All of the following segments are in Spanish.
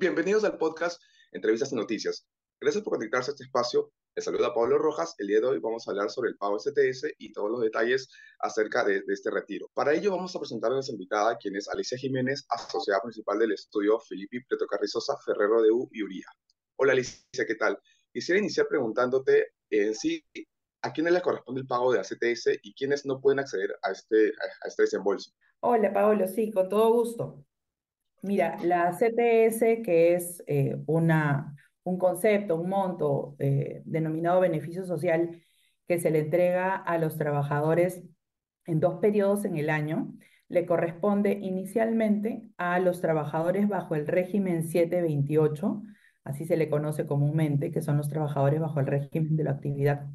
Bienvenidos al podcast Entrevistas y Noticias. Gracias por conectarse a este espacio. Les saluda Pablo Rojas. El día de hoy vamos a hablar sobre el pago STS y todos los detalles acerca de, este retiro. Para ello vamos a presentar a nuestra invitada, quien es Alicia Jiménez, asociada principal del estudio Filippi Preto Carrizosa, Ferrero de U y Uría. Hola Alicia, ¿qué tal? Quisiera iniciar preguntándote en sí, ¿a quiénes le corresponde el pago de la CTS y quiénes no pueden acceder a este, a este desembolso? Hola Pablo, sí, con todo gusto. Mira, la CTS, que es eh, una, un concepto, un monto eh, denominado beneficio social que se le entrega a los trabajadores en dos periodos en el año, le corresponde inicialmente a los trabajadores bajo el régimen 728, así se le conoce comúnmente, que son los trabajadores bajo el régimen de la actividad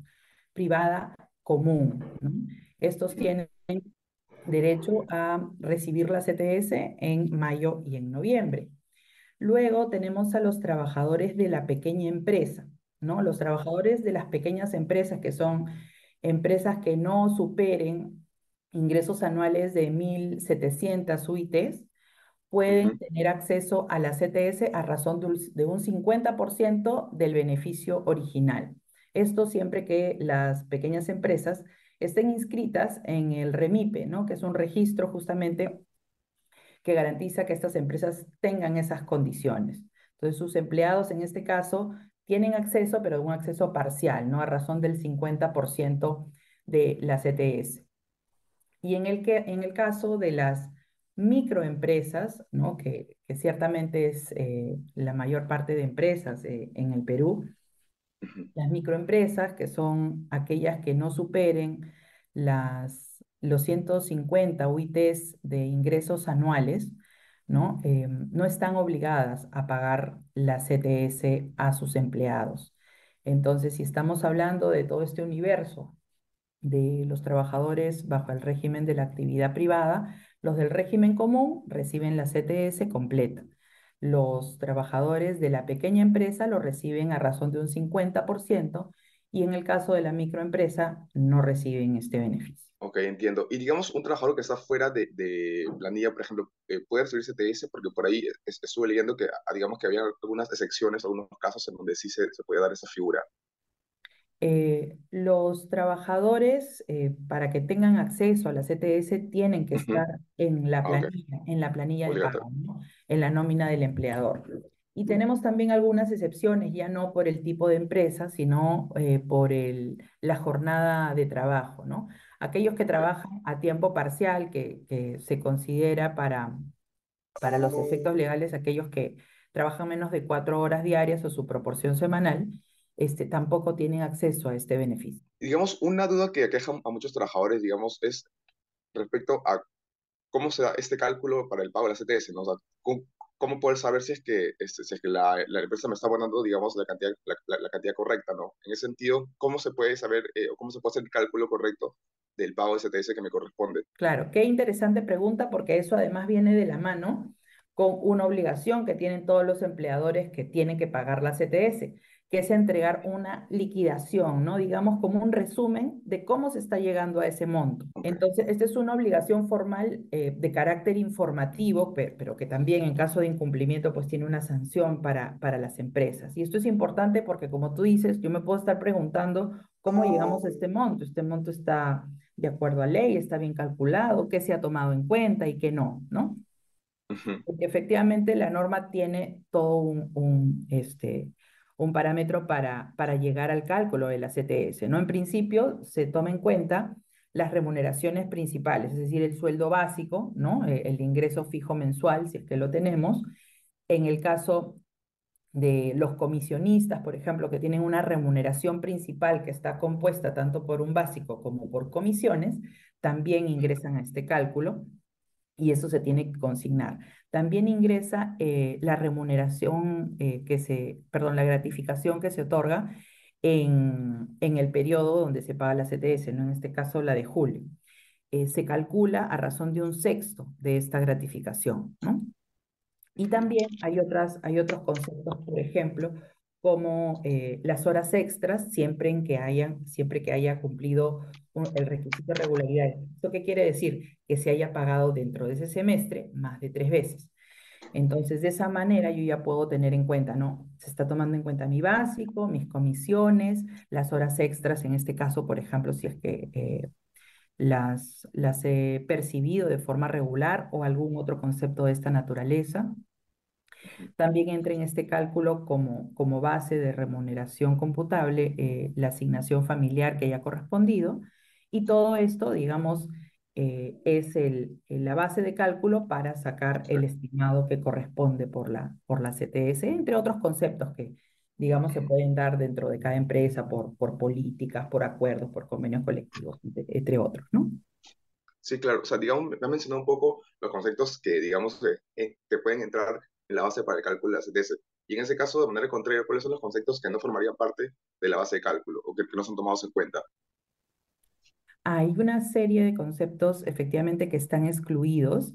privada común. Estos tienen derecho a recibir la CTS en mayo y en noviembre. Luego tenemos a los trabajadores de la pequeña empresa, ¿no? Los trabajadores de las pequeñas empresas, que son empresas que no superen ingresos anuales de 1.700 UITs, pueden tener acceso a la CTS a razón de un 50% del beneficio original. Esto siempre que las pequeñas empresas estén inscritas en el REMIPE, ¿no? que es un registro justamente que garantiza que estas empresas tengan esas condiciones. Entonces, sus empleados en este caso tienen acceso, pero un acceso parcial, ¿no? A razón del 50% de la CTS. Y en el, que, en el caso de las microempresas, ¿no? que, que ciertamente es eh, la mayor parte de empresas eh, en el Perú, las microempresas, que son aquellas que no superen las, los 150 UITs de ingresos anuales, ¿no? Eh, no están obligadas a pagar la CTS a sus empleados. Entonces, si estamos hablando de todo este universo de los trabajadores bajo el régimen de la actividad privada, los del régimen común reciben la CTS completa. Los trabajadores de la pequeña empresa lo reciben a razón de un 50% y en el caso de la microempresa no reciben este beneficio. Ok, entiendo. Y digamos, un trabajador que está fuera de, de planilla, por ejemplo, eh, puede recibir CTS porque por ahí estuve leyendo que, ah, digamos, que había algunas excepciones, algunos casos en donde sí se, se dar esa figura. Eh, los trabajadores, eh, para que tengan acceso a la CTS, tienen que estar en la ah, planilla, en la planilla de pago, en la nómina del empleador. Y tenemos también algunas excepciones, ya no por el tipo de empresa, sino eh, por el, la jornada de trabajo, ¿no? Aquellos que trabajan a tiempo parcial, que, que se considera para, para los efectos legales, aquellos que trabajan menos de cuatro horas diarias o su proporción semanal, este, tampoco tienen acceso a este beneficio. Digamos, una duda que aqueja a muchos trabajadores, digamos, es respecto a cómo se da este cálculo para el pago de la CTS, ¿no? ¿cómo, poder saber si es que, este, si es que la, la, empresa me está abonando, digamos, la cantidad, la, cantidad correcta, ¿no? En ese sentido, ¿cómo se puede saber eh, o cómo se puede hacer el cálculo correcto del pago de CTS que me corresponde? Claro, qué interesante pregunta porque eso además viene de la mano con una obligación que tienen todos los empleadores que tienen que pagar la CTS que es entregar una liquidación, ¿no? Digamos como un resumen de cómo se está llegando a ese monto. Entonces, esta es una obligación formal eh, de carácter informativo, pero, que también en caso de incumplimiento pues tiene una sanción para, para las empresas. Y esto es importante porque como tú dices, yo me puedo estar preguntando cómo llegamos a este monto. Este monto está de acuerdo a ley, está bien calculado, qué se ha tomado en cuenta y qué no, ¿no? Porque efectivamente la norma tiene todo un, un este, un parámetro para, para llegar al cálculo de la CTS. ¿no? En principio, se toma en cuenta las remuneraciones principales, es decir, el sueldo básico, ¿no? Eh, el ingreso fijo mensual, si es que lo tenemos. En el caso de los comisionistas, por ejemplo, que tienen una remuneración principal que está compuesta tanto por un básico como por comisiones, también ingresan a este cálculo y eso se tiene que consignar. También ingresa eh, la remuneración eh, que se, perdón, la gratificación que se otorga en, en, el periodo donde se paga la CTS, ¿no? en este caso la de julio. Eh, se calcula a razón de un sexto de esta gratificación. ¿no? Y también hay, otras, hay otros conceptos, por ejemplo, como las horas extras, siempre, en que hayan, siempre que haya cumplido el requisito de regularidad. ¿Esto qué quiere decir? Que se haya pagado dentro de ese semestre más de tres veces. Entonces, de esa manera yo ya puedo tener en cuenta, ¿no? Se está tomando en cuenta mi básico, mis comisiones, las horas extras, en este caso, por ejemplo, si es que eh, las, las he percibido de forma regular o algún otro concepto de esta naturaleza. También entra en este cálculo como, como base de remuneración computable eh, la asignación familiar que haya correspondido y todo esto, digamos, eh, es el, la base de cálculo para sacar el estimado que corresponde por la, por la CTS, entre otros conceptos que, digamos, se pueden dar dentro de cada empresa por, por políticas, por acuerdos, por convenios colectivos, entre, otros, ¿no? Sí, claro. O sea, digamos, me ha mencionado un poco los conceptos que, digamos, que, que pueden entrar en la base para el cálculo de la CTS. Y en ese caso, de manera contraria, ¿cuáles son los conceptos que no formarían parte de la base de cálculo o que, no son tomados en cuenta? Hay una serie de conceptos efectivamente que están excluidos,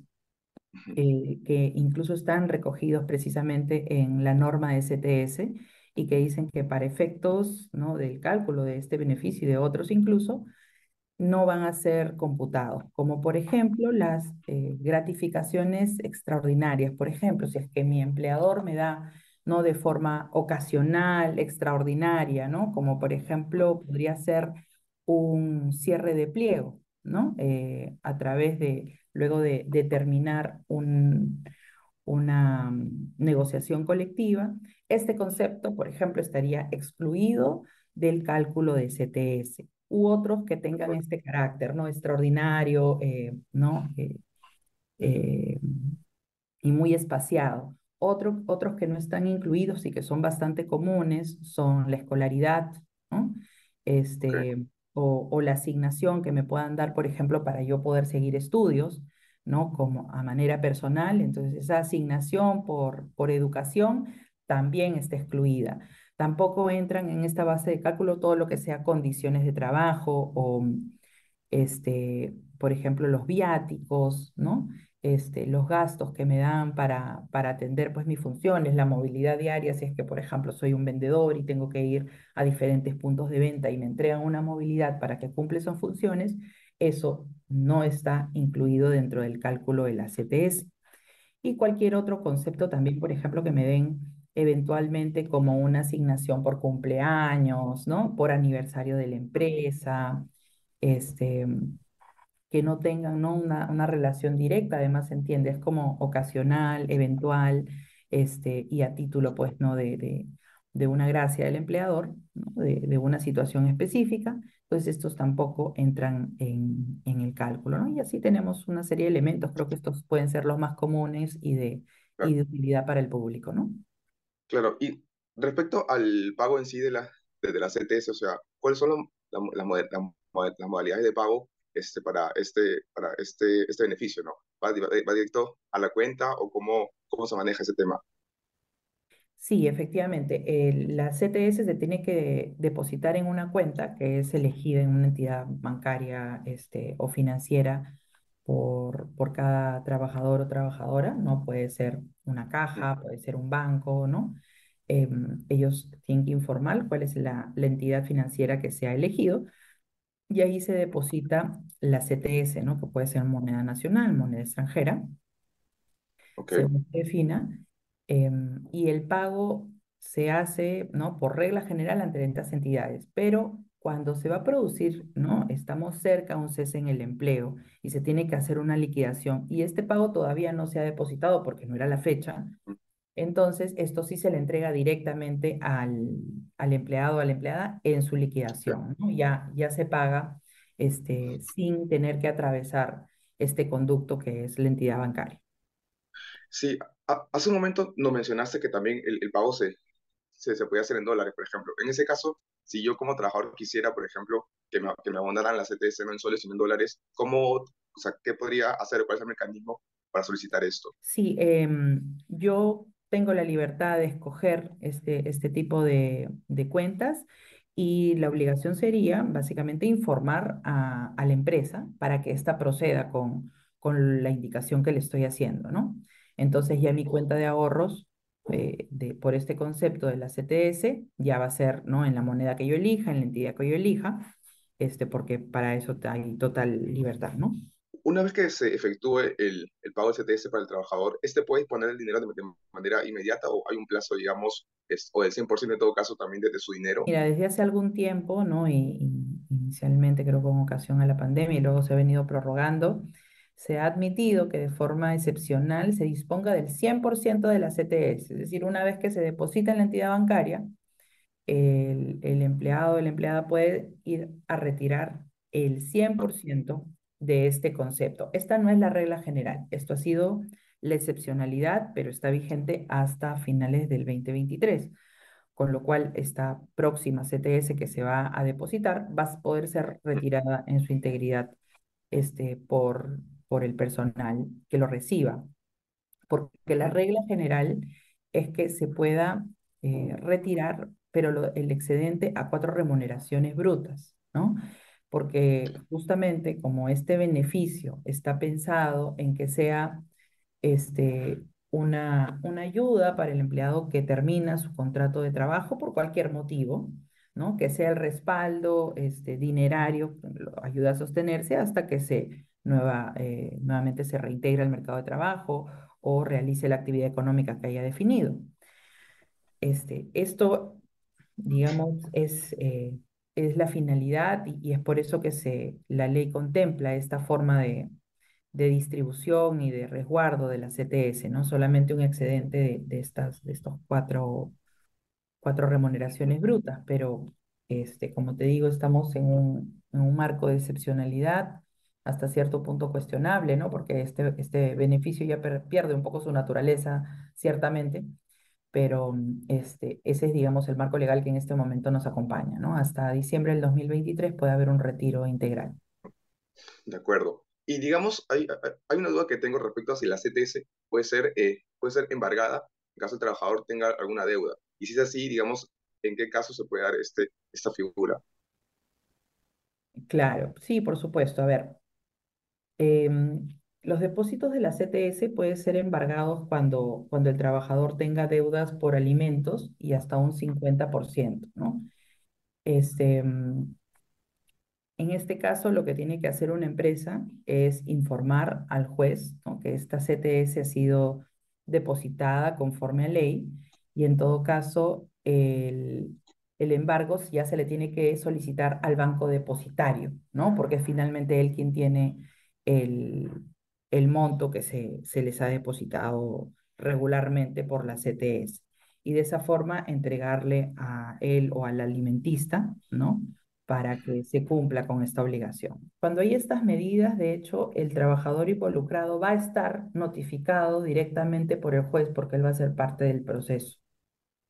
eh, que incluso están recogidos precisamente en la norma de CTS y que dicen que para efectos ¿no? del cálculo de este beneficio y de otros incluso, no van a ser computados, como por ejemplo las eh, gratificaciones extraordinarias. Por ejemplo, si es que mi empleador me da no de forma ocasional, extraordinaria, ¿no? Como por ejemplo podría ser un cierre de pliego, ¿no? Eh, a través de, luego de determinar un, una mm, negociación colectiva, este concepto, por ejemplo, estaría excluido del cálculo de CTS u otros que tengan este carácter, ¿no? Extraordinario, eh, ¿no? Eh, eh, y muy espaciado. otros que no están incluidos y que son bastante comunes son la escolaridad, ¿no? Este, o, o, la asignación que me puedan dar, por ejemplo, para yo poder seguir estudios, ¿no? Como a manera personal. Entonces, esa asignación por, por educación también está excluida. Tampoco entran en esta base de cálculo todo lo que sea condiciones de trabajo o, este, por ejemplo, los viáticos, ¿no? Este, los gastos que me dan para, para atender pues mis funciones, la movilidad diaria, si es que por ejemplo soy un vendedor y tengo que ir a diferentes puntos de venta y me entregan una movilidad para que cumple esas funciones, eso no está incluido dentro del cálculo de la CTS. Y cualquier otro concepto también, por ejemplo, que me den eventualmente como una asignación por cumpleaños, ¿no? Por aniversario de la empresa, este, que no tengan ¿no? Una, una relación directa, además se entiende, es como ocasional, eventual, este, y a título, pues, ¿no? De, de, de una gracia del empleador, ¿no? de, de, una situación específica, pues estos tampoco entran en, en, el cálculo, ¿no? Y así tenemos una serie de elementos, creo que estos pueden ser los más comunes y de, y de utilidad para el público, ¿no? Claro, y respecto al pago en sí de la, de, la CTS, o sea, ¿cuáles son las modalidades de pago este, para, este, para este, este beneficio, ¿no? ¿Va, ¿Va, directo a la cuenta o cómo, cómo se maneja ese tema? Sí, efectivamente. la CTS se tiene que depositar en una cuenta que es elegida en una entidad bancaria este, o financiera por, por cada trabajador o trabajadora, ¿no? Puede ser una caja, puede ser un banco, ¿no? Em, ellos tienen que informar cuál es la, la, entidad financiera que se ha elegido y ahí se deposita la CTS, ¿no? Que puede ser moneda nacional, moneda extranjera, okay. según se defina, em, y el pago se hace, ¿no? Por regla general ante estas entidades, pero cuando se va a producir, ¿no? Estamos cerca a un cese en el empleo y se tiene que hacer una liquidación y este pago todavía no se ha depositado porque no era la fecha. Entonces, esto sí se le entrega directamente al, al empleado o a la empleada en su liquidación, ¿no? Ya, ya se paga este, sin tener que atravesar este conducto que es la entidad bancaria. Sí, hace un momento nos mencionaste que también el, el pago se, se, se puede hacer en dólares, por ejemplo. En ese caso, si yo como trabajador quisiera, por ejemplo, que me, que me abonaran la CTS no en soles, sino en dólares, ¿cómo, o sea, qué podría hacer? ¿Cuál es el mecanismo para solicitar esto? Sí, eh, yo tengo la libertad de escoger este, este tipo de, de cuentas y la obligación sería básicamente informar a, a la empresa para que ésta proceda con, con la indicación que le estoy haciendo, ¿no? Entonces ya mi cuenta de ahorros eh, de, por este concepto de la CTS, ya va a ser ¿no? en la moneda que yo elija, en la entidad que yo elija, este, porque para eso hay total libertad, ¿no? Una vez que se efectúe el, el pago de CTS para el trabajador, ¿este puede disponer el dinero de, de manera inmediata o hay un plazo, digamos, es, o del 100% en todo caso también desde su dinero? Mira, desde hace algún tiempo, ¿no? Y, y inicialmente creo con ocasión a la pandemia y luego se ha venido prorrogando, se ha admitido que de forma excepcional se disponga del 100% de la CTS, es decir, una vez que se deposita en la entidad bancaria, el, el empleado o la empleada puede ir a retirar el 100% de este concepto. Esta no es la regla general, esto ha sido la excepcionalidad, pero está vigente hasta finales del 2023, con lo cual esta próxima CTS que se va a depositar va a poder ser retirada en su integridad este, por, por el personal que lo reciba, porque la regla general es que se pueda eh, retirar, pero el excedente a cuatro remuneraciones brutas, ¿no? porque justamente como este beneficio está pensado en que sea este, una, una ayuda para el empleado que termina su contrato de trabajo por cualquier motivo, ¿no? que sea el respaldo este, dinerario, ayuda a sostenerse hasta que se nueva, eh, nuevamente se reintegra al mercado de trabajo o realice la actividad económica que haya definido. Este, esto, digamos, es... Eh, es la finalidad y, y, es por eso que se, la ley contempla esta forma de, de distribución y de resguardo de la CTS, no solamente un excedente de, de estas, de estos cuatro, cuatro remuneraciones brutas, pero este, como te digo, estamos en un, en un marco de excepcionalidad hasta cierto punto cuestionable, ¿no? Porque este, este beneficio ya per, pierde un poco su naturaleza, ciertamente, pero este, ese es, digamos, el marco legal que en este momento nos acompaña, ¿no? Hasta diciembre del 2023 puede haber un retiro integral. De acuerdo. Y digamos, hay, hay una duda que tengo respecto a si la CTS puede ser, eh, puede ser embargada en caso el trabajador tenga alguna deuda. Y si es así, digamos, ¿en qué caso se puede dar este, esta figura? Claro, sí, por supuesto. A ver, eh, los depósitos de la CTS pueden ser embargados cuando, cuando el trabajador tenga deudas por alimentos y hasta un 50%, ¿no? Este, mm, en este caso, lo que tiene que hacer una empresa es informar al juez que esta CTS ha sido depositada conforme a ley y en todo caso el, el embargo ya se le tiene que solicitar al banco depositario, ¿no? Porque finalmente él quien tiene el, el monto que se, se les ha depositado regularmente por la CTS y de esa forma entregarle a él o al alimentista, ¿no? Para que se cumpla con esta obligación. Cuando hay estas medidas, de hecho, el trabajador involucrado va a estar notificado directamente por el juez porque él va a ser parte del proceso,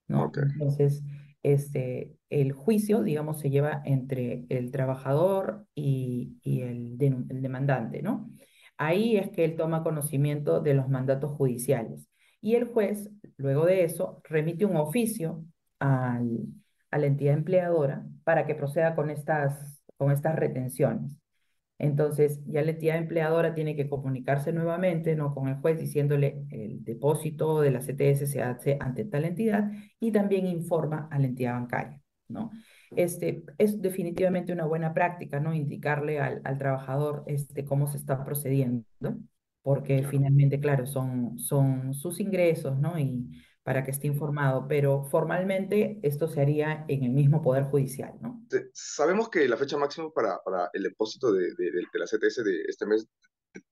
¿no? Okay. Entonces, este, el juicio, digamos, se lleva entre el trabajador y, y el, de, el demandante, ¿no? Ahí es que él toma conocimiento de los mandatos judiciales. Y el juez, luego de eso, remite un oficio al, a la entidad empleadora para que proceda con estas, con estas retenciones. Entonces, ya la entidad empleadora tiene que comunicarse nuevamente ¿no? con el juez diciéndole el depósito de la CTS se hace ante tal entidad y también informa a la entidad bancaria. ¿no? este, es definitivamente una buena práctica, ¿no? Indicarle al, al trabajador este, cómo se está procediendo, porque finalmente, claro, son, son sus ingresos, ¿no? Y para que esté informado, pero formalmente esto se haría en el mismo Poder Judicial, ¿no? Sabemos que la fecha máxima para, para el depósito de, de, de, la CTS de este mes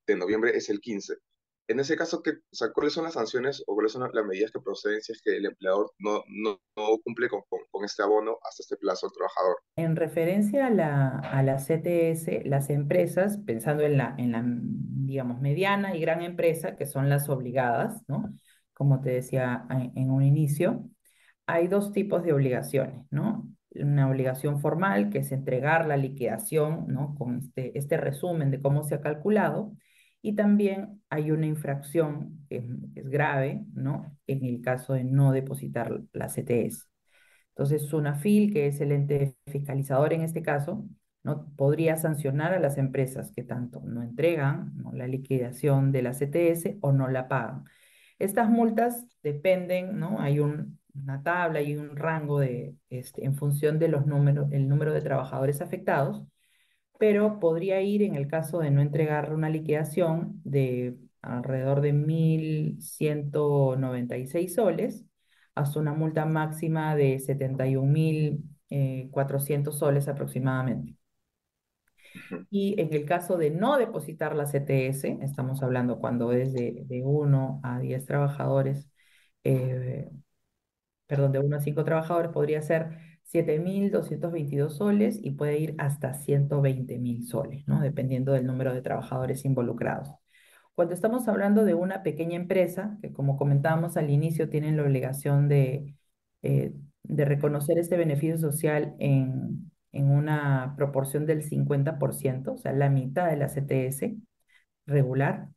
de noviembre es el 15. En ese caso, ¿qué, o sea, ¿cuáles son las sanciones o cuáles son las medidas que proceden si es que el empleador no, no, no cumple con, con, con, este abono hasta este plazo al trabajador? En referencia a la, a la CTS, las empresas, pensando en la, en la, digamos, mediana y gran empresa, que son las obligadas, ¿no? Como te decía en, un inicio, hay dos tipos de obligaciones, ¿no? Una obligación formal, que es entregar la liquidación, ¿no? Con este, este resumen de cómo se ha calculado, y también hay una infracción que es, es, grave, ¿no? En el caso de no depositar la CTS. Entonces, SUNAFIL, que es el ente fiscalizador en este caso, ¿no? podría sancionar a las empresas que tanto no entregan ¿no? la liquidación de la CTS o no la pagan. Estas multas dependen, ¿no? Hay un, una tabla y un rango de, este, en función de número de trabajadores afectados, pero podría ir en el caso de no entregar una liquidación de alrededor de 1.196 soles hasta una multa máxima de 71.400 eh, soles aproximadamente. Y en el caso de no depositar la CTS, estamos hablando cuando es de, de 1 a 10 trabajadores, eh, perdón, de 1 a 5 trabajadores, podría ser 7.222 soles y puede ir hasta 120.000 soles, ¿no? Dependiendo del número de trabajadores involucrados. Cuando estamos hablando de una pequeña empresa, que como comentábamos al inicio, tienen la obligación de, eh, de reconocer este beneficio social en, en una proporción del 50%, o sea, la mitad de la CTS regular.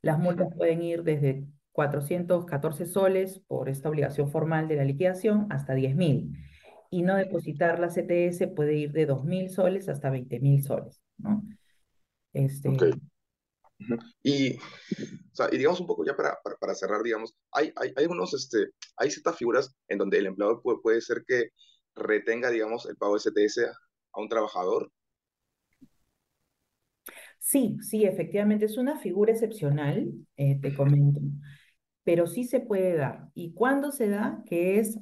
Las multas pueden ir desde 414 soles por esta obligación formal de la liquidación hasta 10.000. Y no depositar la CTS puede ir de 2.000 soles hasta 20.000 soles, ¿no? Este... Okay. Y, o sea, y digamos un poco ya para, para, cerrar, digamos, hay, hay, hay, unos, este, hay ciertas figuras en donde el empleador puede, puede ser que retenga, digamos, el pago de a un trabajador? Sí, sí, efectivamente es una figura excepcional, eh, te comento, pero sí se puede dar. ¿Y cuándo se da? Que es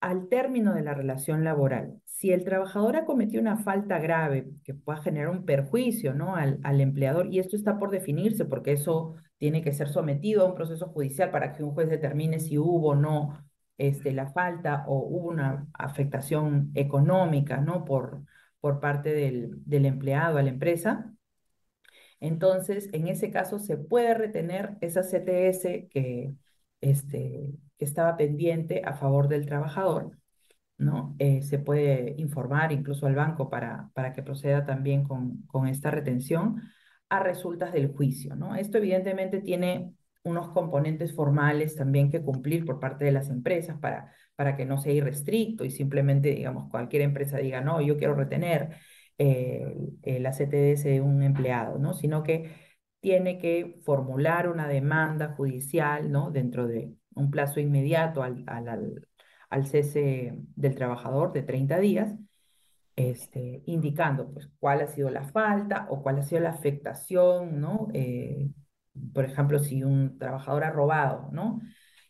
al término de la relación laboral. Si el trabajador ha cometido una falta grave que pueda generar un perjuicio ¿no? al, al empleador, y esto está por definirse porque eso tiene que ser sometido a un proceso judicial para que un juez determine si hubo o no este, la falta o hubo una afectación económica, ¿no? Por, por parte del, empleado a la empresa. Entonces, en ese caso se puede retener esa CTS que, este, que estaba pendiente a favor del trabajador, ¿no? Eh, se puede informar incluso al banco para, para que proceda también con, con esta retención a resultas del juicio, ¿no? Esto evidentemente tiene unos componentes formales también que cumplir por parte de las empresas para, para que no sea irrestricto y simplemente, digamos, cualquier empresa diga, no, yo quiero retener eh, la CTDS de un empleado, ¿no? Sino que tiene que formular una demanda judicial, ¿no? Dentro de un plazo inmediato al, al, al cese del trabajador de 30 días, este, indicando pues cuál ha sido la falta o cuál ha sido la afectación, ¿no? Eh, por ejemplo, si un trabajador ha robado, ¿no?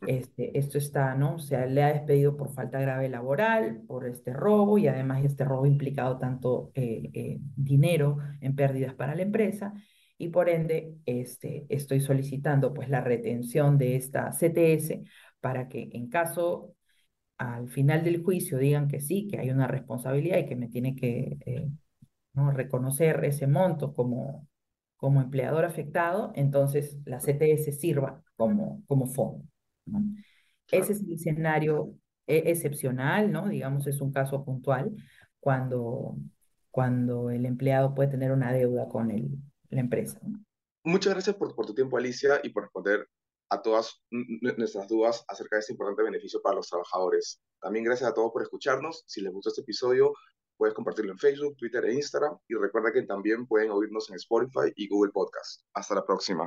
Este, esto está, ¿no? O sea, le ha despedido por falta grave laboral, por este robo, y además este robo ha implicado tanto eh, eh, dinero en pérdidas para la empresa, y por ende este, estoy solicitando pues la retención de esta CTS para que en caso al final del juicio digan que sí, que hay una responsabilidad y que me tiene que eh, ¿no? reconocer ese monto como, como empleador afectado, entonces la CTS sirva como, como fondo. Ese es el escenario e, excepcional, ¿no? Digamos, es un caso puntual cuando, cuando el empleado puede tener una deuda con el, la empresa. Muchas gracias por, por tu tiempo, Alicia, y por responder a todas nuestras dudas acerca de este importante beneficio para los trabajadores. También gracias a todos por escucharnos. Si les gustó este episodio, Puedes compartirlo en Facebook, Twitter e Instagram. Y recuerda que también pueden oírnos en Spotify y Google Podcast. Hasta la próxima.